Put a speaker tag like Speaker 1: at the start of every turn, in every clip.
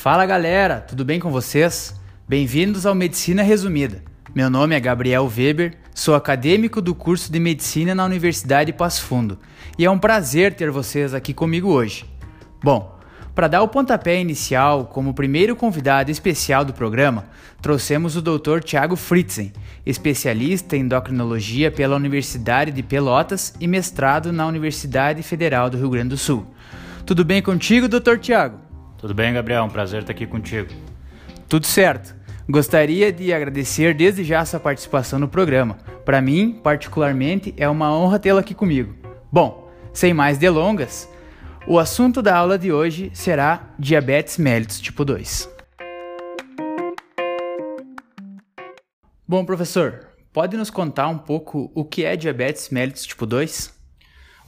Speaker 1: Fala galera, tudo bem com vocês? Bem-vindos ao Medicina Resumida. Meu nome é Gabriel Weber, sou acadêmico do curso de Medicina na Universidade Passo Fundo e é um prazer ter vocês aqui comigo hoje. Bom, para dar o pontapé inicial, como primeiro convidado especial do programa, trouxemos o Dr. Tiago Fritzen, especialista em endocrinologia pela Universidade de Pelotas e mestrado na Universidade Federal do Rio Grande do Sul. Tudo bem contigo, Dr. Tiago?
Speaker 2: Tudo bem, Gabriel? Um prazer estar aqui contigo.
Speaker 1: Tudo certo. Gostaria de agradecer desde já sua participação no programa. Para mim, particularmente, é uma honra tê-la aqui comigo. Bom, sem mais delongas, o assunto da aula de hoje será diabetes mellitus tipo 2. Bom, professor, pode nos contar um pouco o que é diabetes mellitus tipo 2?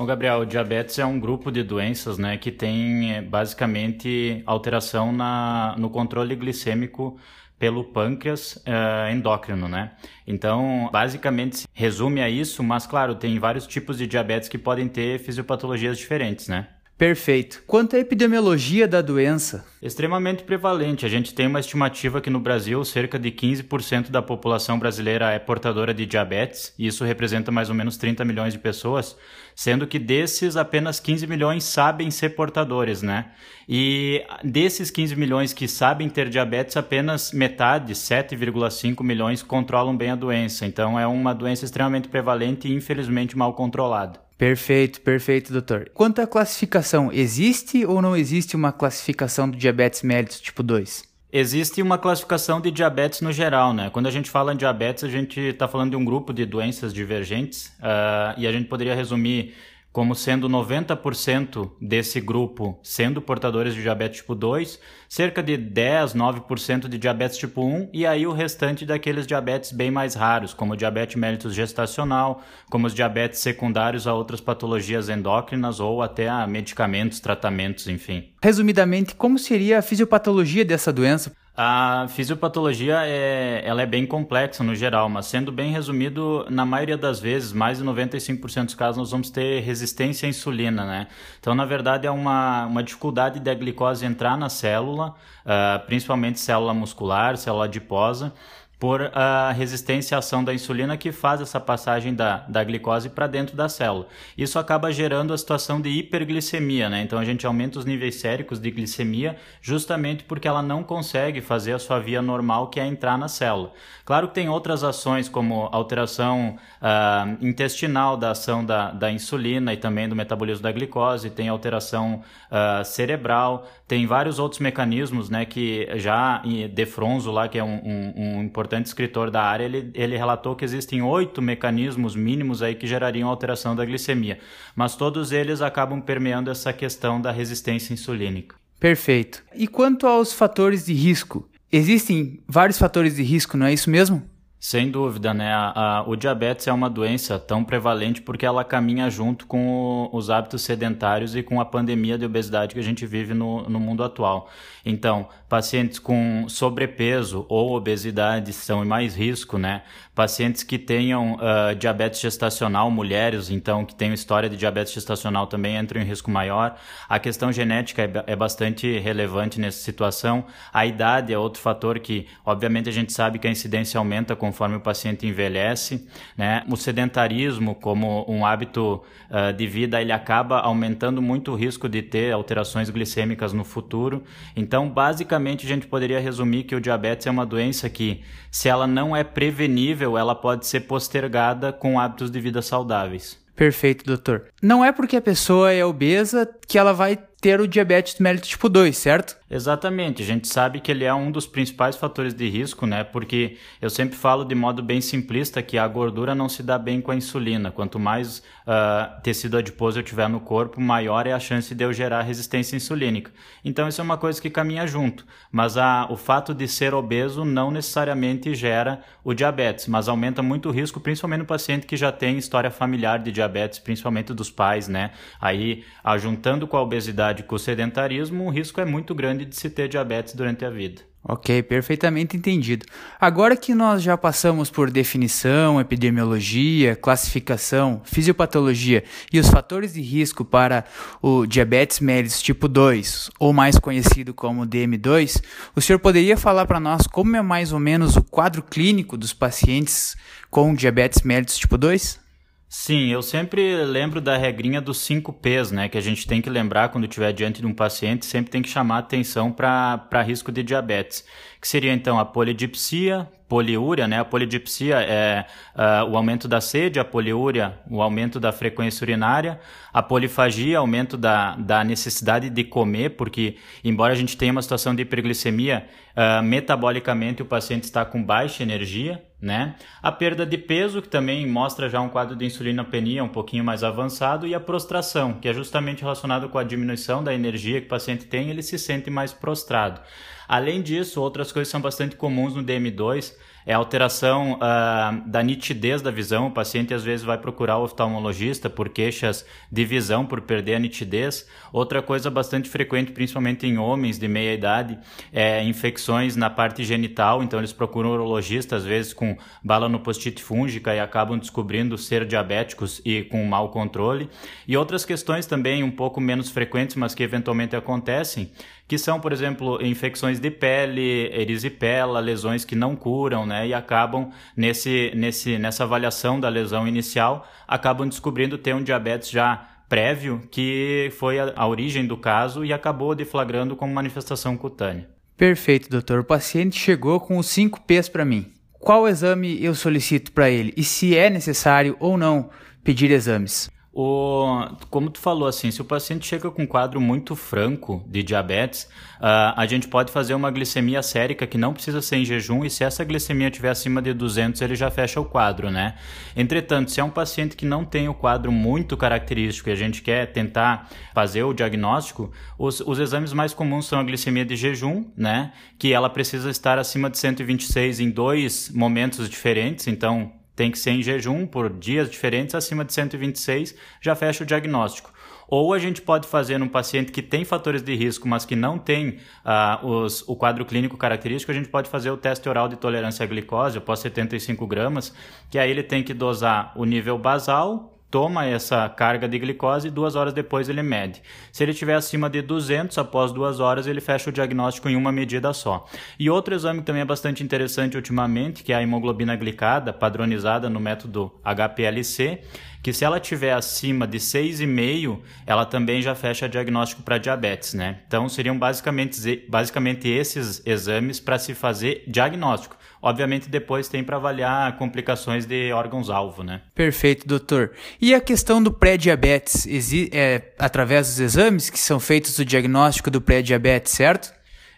Speaker 2: Bom, Gabriel, diabetes é um grupo de doenças né, que tem eh, basicamente alteração na, no controle glicêmico pelo pâncreas uh, endócrino, né? Então, basicamente, resume a isso, mas claro, tem vários tipos de diabetes que podem ter fisiopatologias diferentes, né?
Speaker 1: Perfeito. Quanto à epidemiologia da doença?
Speaker 2: Extremamente prevalente. A gente tem uma estimativa que no Brasil cerca de 15% da população brasileira é portadora de diabetes, e isso representa mais ou menos 30 milhões de pessoas, sendo que desses apenas 15 milhões sabem ser portadores, né? E desses 15 milhões que sabem ter diabetes, apenas metade, 7,5 milhões, controlam bem a doença. Então é uma doença extremamente prevalente e infelizmente mal controlada.
Speaker 1: Perfeito, perfeito, doutor. Quanto à classificação, existe ou não existe uma classificação do diabetes mellitus tipo 2?
Speaker 2: Existe uma classificação de diabetes no geral, né? Quando a gente fala em diabetes, a gente está falando de um grupo de doenças divergentes uh, e a gente poderia resumir como sendo 90% desse grupo sendo portadores de diabetes tipo 2, cerca de 10, 9% de diabetes tipo 1 e aí o restante daqueles diabetes bem mais raros, como o diabetes mellitus gestacional, como os diabetes secundários a outras patologias endócrinas ou até a medicamentos, tratamentos, enfim.
Speaker 1: Resumidamente, como seria a fisiopatologia dessa doença?
Speaker 2: A fisiopatologia é, ela é bem complexa no geral, mas sendo bem resumido, na maioria das vezes, mais de 95% dos casos, nós vamos ter resistência à insulina, né? Então, na verdade, é uma, uma dificuldade da glicose entrar na célula, uh, principalmente célula muscular, célula adiposa, por a resistência à ação da insulina que faz essa passagem da, da glicose para dentro da célula. Isso acaba gerando a situação de hiperglicemia, né? Então a gente aumenta os níveis séricos de glicemia justamente porque ela não consegue fazer a sua via normal que é entrar na célula. Claro que tem outras ações como alteração uh, intestinal da ação da, da insulina e também do metabolismo da glicose, tem alteração uh, cerebral, tem vários outros mecanismos, né? Que já Defronzo lá, que é um, um, um importante importante escritor da área, ele, ele relatou que existem oito mecanismos mínimos aí que gerariam alteração da glicemia, mas todos eles acabam permeando essa questão da resistência insulínica.
Speaker 1: Perfeito. E quanto aos fatores de risco? Existem vários fatores de risco, não é isso mesmo?
Speaker 2: Sem dúvida, né? A, a, o diabetes é uma doença tão prevalente porque ela caminha junto com o, os hábitos sedentários e com a pandemia de obesidade que a gente vive no, no mundo atual. Então, pacientes com sobrepeso ou obesidade são em mais risco, né? Pacientes que tenham uh, diabetes gestacional, mulheres, então, que tenham história de diabetes gestacional também entram em risco maior. A questão genética é, é bastante relevante nessa situação. A idade é outro fator que, obviamente, a gente sabe que a incidência aumenta com conforme o paciente envelhece, né? O sedentarismo como um hábito uh, de vida, ele acaba aumentando muito o risco de ter alterações glicêmicas no futuro. Então, basicamente, a gente poderia resumir que o diabetes é uma doença que, se ela não é prevenível, ela pode ser postergada com hábitos de vida saudáveis.
Speaker 1: Perfeito, doutor. Não é porque a pessoa é obesa que ela vai ter o diabetes mellitus tipo 2, certo?
Speaker 2: Exatamente, a gente sabe que ele é um dos principais fatores de risco, né? Porque eu sempre falo de modo bem simplista que a gordura não se dá bem com a insulina. Quanto mais uh, tecido adiposo eu tiver no corpo, maior é a chance de eu gerar resistência insulínica. Então isso é uma coisa que caminha junto. Mas a, o fato de ser obeso não necessariamente gera o diabetes, mas aumenta muito o risco, principalmente no paciente que já tem história familiar de diabetes, principalmente dos pais, né? Aí, ajuntando com a obesidade com o sedentarismo, o risco é muito grande de se ter diabetes durante a vida.
Speaker 1: Ok, perfeitamente entendido. Agora que nós já passamos por definição, epidemiologia, classificação, fisiopatologia e os fatores de risco para o diabetes mellitus tipo 2, ou mais conhecido como DM2, o senhor poderia falar para nós como é mais ou menos o quadro clínico dos pacientes com diabetes mellitus tipo 2?
Speaker 2: Sim, eu sempre lembro da regrinha dos 5 P's, né? Que a gente tem que lembrar quando estiver diante de um paciente, sempre tem que chamar atenção para risco de diabetes. Que seria então a polidipsia, poliúria, né? A polidipsia é uh, o aumento da sede, a poliúria, o aumento da frequência urinária, a polifagia, aumento da, da necessidade de comer, porque embora a gente tenha uma situação de hiperglicemia, uh, metabolicamente o paciente está com baixa energia, né? A perda de peso, que também mostra já um quadro de insulinopenia um pouquinho mais avançado, e a prostração, que é justamente relacionado com a diminuição da energia que o paciente tem, ele se sente mais prostrado. Além disso, outras coisas são bastante comuns no DM2, é a alteração uh, da nitidez da visão. O paciente às vezes vai procurar o oftalmologista por queixas de visão, por perder a nitidez. Outra coisa bastante frequente, principalmente em homens de meia idade, é infecções na parte genital. Então eles procuram urologista, às vezes com bala no post-it fúngica e acabam descobrindo ser diabéticos e com mau controle. E outras questões também um pouco menos frequentes, mas que eventualmente acontecem, que são, por exemplo, infecções de pele, erisipela, lesões que não curam, né? E acabam nesse, nesse, nessa avaliação da lesão inicial, acabam descobrindo ter um diabetes já prévio, que foi a, a origem do caso e acabou deflagrando como manifestação cutânea.
Speaker 1: Perfeito, doutor. O paciente chegou com os 5 P's para mim. Qual exame eu solicito para ele e se é necessário ou não pedir exames?
Speaker 2: O, como tu falou, assim, se o paciente chega com um quadro muito franco de diabetes, uh, a gente pode fazer uma glicemia sérica que não precisa ser em jejum e se essa glicemia estiver acima de 200, ele já fecha o quadro, né? Entretanto, se é um paciente que não tem o quadro muito característico e a gente quer tentar fazer o diagnóstico, os, os exames mais comuns são a glicemia de jejum, né? Que ela precisa estar acima de 126 em dois momentos diferentes, então tem que ser em jejum por dias diferentes, acima de 126 já fecha o diagnóstico. Ou a gente pode fazer num paciente que tem fatores de risco, mas que não tem uh, os, o quadro clínico característico, a gente pode fazer o teste oral de tolerância à glicose após 75 gramas, que aí ele tem que dosar o nível basal, toma essa carga de glicose e duas horas depois ele mede. Se ele estiver acima de 200, após duas horas ele fecha o diagnóstico em uma medida só. E outro exame que também é bastante interessante ultimamente, que é a hemoglobina glicada, padronizada no método HPLC, que se ela tiver acima de 6,5, ela também já fecha diagnóstico para diabetes, né? Então seriam basicamente, basicamente esses exames para se fazer diagnóstico. Obviamente depois tem para avaliar complicações de órgãos-alvo, né?
Speaker 1: Perfeito, doutor. E a questão do pré-diabetes, é através dos exames que são feitos o diagnóstico do pré-diabetes, certo?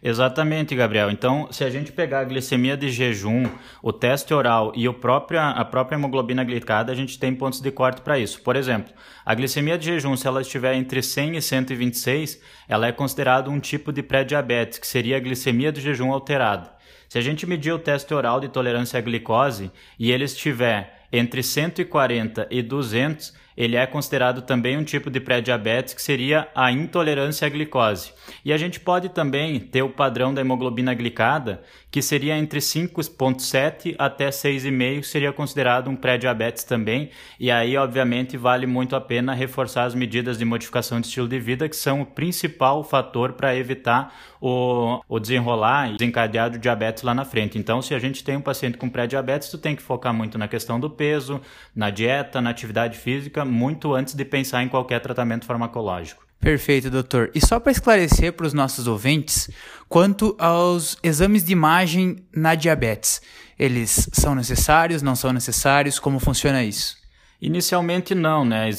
Speaker 2: Exatamente, Gabriel. Então, se a gente pegar a glicemia de jejum, o teste oral e o a própria hemoglobina glicada, a gente tem pontos de corte para isso. Por exemplo, a glicemia de jejum, se ela estiver entre 100 e 126, ela é considerada um tipo de pré-diabetes, que seria a glicemia de jejum alterada. Se a gente medir o teste oral de tolerância à glicose e ele estiver entre 140 e 200, ele é considerado também um tipo de pré-diabetes que seria a intolerância à glicose. E a gente pode também ter o padrão da hemoglobina glicada, que seria entre 5,7 até 6,5, seria considerado um pré-diabetes também. E aí, obviamente, vale muito a pena reforçar as medidas de modificação de estilo de vida, que são o principal fator para evitar o, o desenrolar e desencadear do diabetes lá na frente. Então, se a gente tem um paciente com pré-diabetes, tu tem que focar muito na questão do peso, na dieta, na atividade física, muito antes de pensar em qualquer tratamento farmacológico.
Speaker 1: Perfeito, doutor. E só para esclarecer para os nossos ouvintes, quanto aos exames de imagem na diabetes, eles são necessários, não são necessários? Como funciona isso?
Speaker 2: Inicialmente não, né?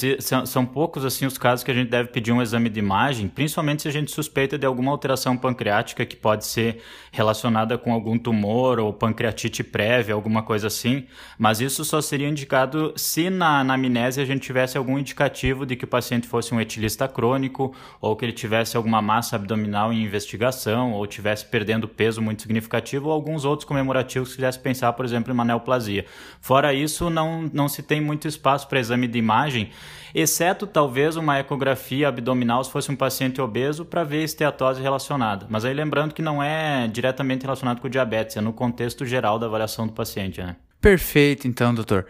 Speaker 2: São poucos assim os casos que a gente deve pedir um exame de imagem, principalmente se a gente suspeita de alguma alteração pancreática que pode ser relacionada com algum tumor ou pancreatite prévia, alguma coisa assim. Mas isso só seria indicado se na anamnese a gente tivesse algum indicativo de que o paciente fosse um etilista crônico ou que ele tivesse alguma massa abdominal em investigação ou tivesse perdendo peso muito significativo ou alguns outros comemorativos que fizesse pensar, por exemplo, em uma neoplasia. Fora isso, não, não se tem muito espaço passo para exame de imagem, exceto talvez uma ecografia abdominal se fosse um paciente obeso para ver esteatose relacionada. Mas aí lembrando que não é diretamente relacionado com diabetes, é no contexto geral da avaliação do paciente, né?
Speaker 1: Perfeito, então, doutor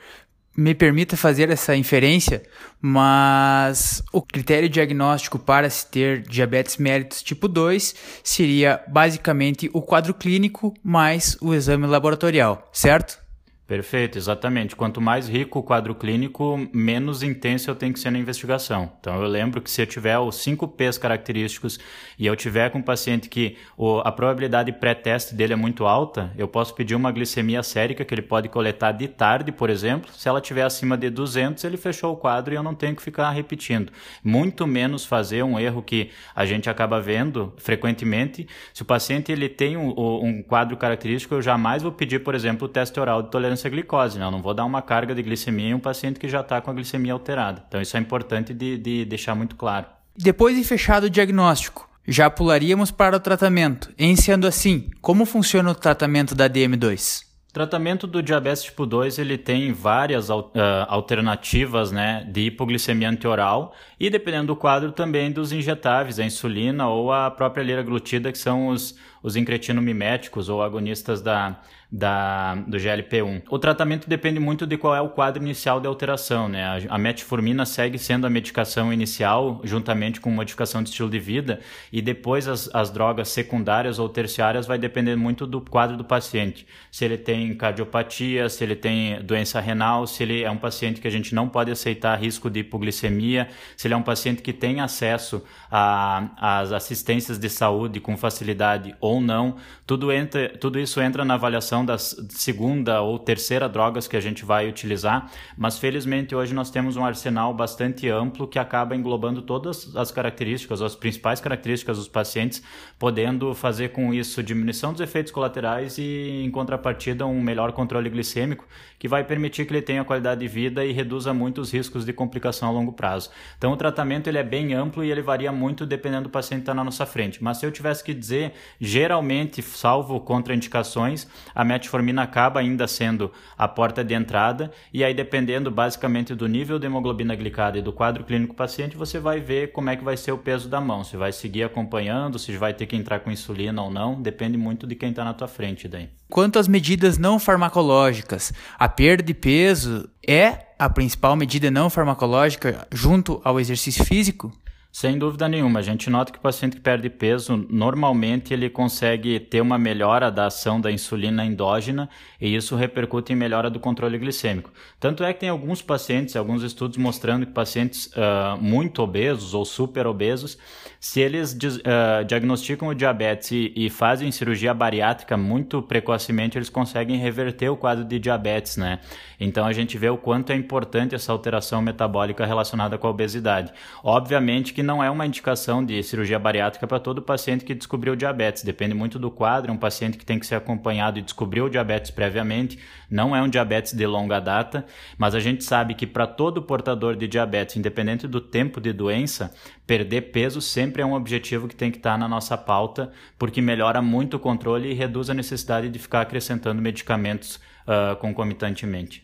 Speaker 1: me permita fazer essa inferência, mas o critério diagnóstico para se ter diabetes mellitus tipo 2 seria basicamente o quadro clínico mais o exame laboratorial, certo?
Speaker 2: Perfeito, exatamente. Quanto mais rico o quadro clínico, menos intenso eu tenho que ser na investigação. Então eu lembro que se eu tiver os 5 P's característicos e eu tiver com um paciente que o, a probabilidade pré-teste dele é muito alta, eu posso pedir uma glicemia sérica que ele pode coletar de tarde, por exemplo. Se ela tiver acima de 200, ele fechou o quadro e eu não tenho que ficar repetindo. Muito menos fazer um erro que a gente acaba vendo frequentemente. Se o paciente ele tem um, um quadro característico, eu jamais vou pedir, por exemplo, o teste oral de tolerância intolerância à glicose, né? Eu não vou dar uma carga de glicemia em um paciente que já está com a glicemia alterada. Então isso é importante de, de deixar muito claro.
Speaker 1: Depois de fechado o diagnóstico, já pularíamos para o tratamento. Em sendo assim, como funciona o tratamento da DM2?
Speaker 2: O tratamento do diabetes tipo 2 ele tem várias uh, alternativas né, de hipoglicemia antioral e dependendo do quadro também dos injetáveis, a insulina ou a própria liraglutida, que são os, os incretinomiméticos ou agonistas da, da, do GLP-1. O tratamento depende muito de qual é o quadro inicial de alteração. Né? A, a, metformina segue sendo a medicação inicial, juntamente com modificação de estilo de vida, e depois as, as drogas secundárias ou terciárias vai depender muito do quadro do paciente. Se ele tem cardiopatia, se ele tem doença renal, se ele é um paciente que a gente não pode aceitar risco de hipoglicemia, se ele é um paciente que tem acesso às assistências de saúde com facilidade ou não. Tudo, entra, tudo isso entra na avaliação da segunda ou terceira drogas que a gente vai utilizar, mas felizmente hoje nós temos um arsenal bastante amplo que acaba englobando todas as características, as principais características dos pacientes, podendo fazer com isso diminuição dos efeitos colaterais e, em contrapartida, um melhor controle glicêmico, que vai permitir que ele tenha qualidade de vida e reduza muito os riscos de complicação a longo prazo. Então, tratamento ele é bem amplo e ele varia muito dependendo do paciente que está na nossa frente. Mas se eu tivesse que dizer, geralmente, salvo contraindicações, a metformina acaba ainda sendo a porta de entrada, e aí dependendo basicamente do nível de hemoglobina glicada e do quadro clínico paciente, você vai ver como é que vai ser o peso da mão, se vai seguir acompanhando, se vai ter que entrar com insulina ou não, depende muito de quem está na tua frente daí.
Speaker 1: Quanto às medidas não farmacológicas, a perda de peso é a principal medida não farmacológica junto ao exercício físico?
Speaker 2: Sem dúvida nenhuma, a gente nota que o paciente que perde peso, normalmente ele consegue ter uma melhora da ação da insulina endógena e isso repercute em melhora do controle glicêmico. Tanto é que tem alguns pacientes, alguns estudos mostrando que pacientes uh, muito obesos ou super obesos, se eles uh, diagnosticam o diabetes e, e, fazem cirurgia bariátrica muito precocemente, eles conseguem reverter o quadro de diabetes, né? Então a gente vê o quanto é importante essa alteração metabólica relacionada com a obesidade. Obviamente que não é uma indicação de cirurgia bariátrica para todo paciente que descobriu diabetes, depende muito do quadro, um paciente que tem que ser acompanhado e descobriu diabetes previamente, não é um diabetes de longa data, mas a gente sabe que para todo portador de diabetes, independente do tempo de doença, perder peso sempre é um objetivo que tem que estar tá na nossa pauta, porque melhora muito o controle e reduz a necessidade de ficar acrescentando medicamentos uh, concomitantemente.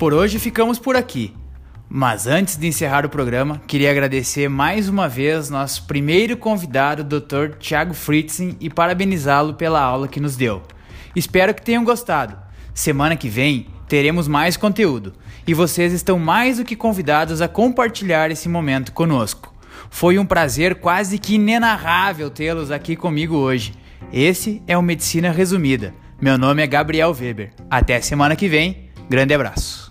Speaker 1: Por hoje ficamos por aqui. Mas antes de encerrar o programa, queria agradecer mais uma vez nosso primeiro convidado, Dr. Thiago Fritzen, e parabenizá-lo pela aula que nos deu. Espero que tenham gostado. Semana que vem teremos mais conteúdo e vocês estão mais do que convidados a compartilhar esse momento conosco. Foi um prazer quase que inenarrável tê-los aqui comigo hoje. Esse é o Medicina Resumida. Meu nome é Gabriel Weber. Até semana que vem. Grande abraço.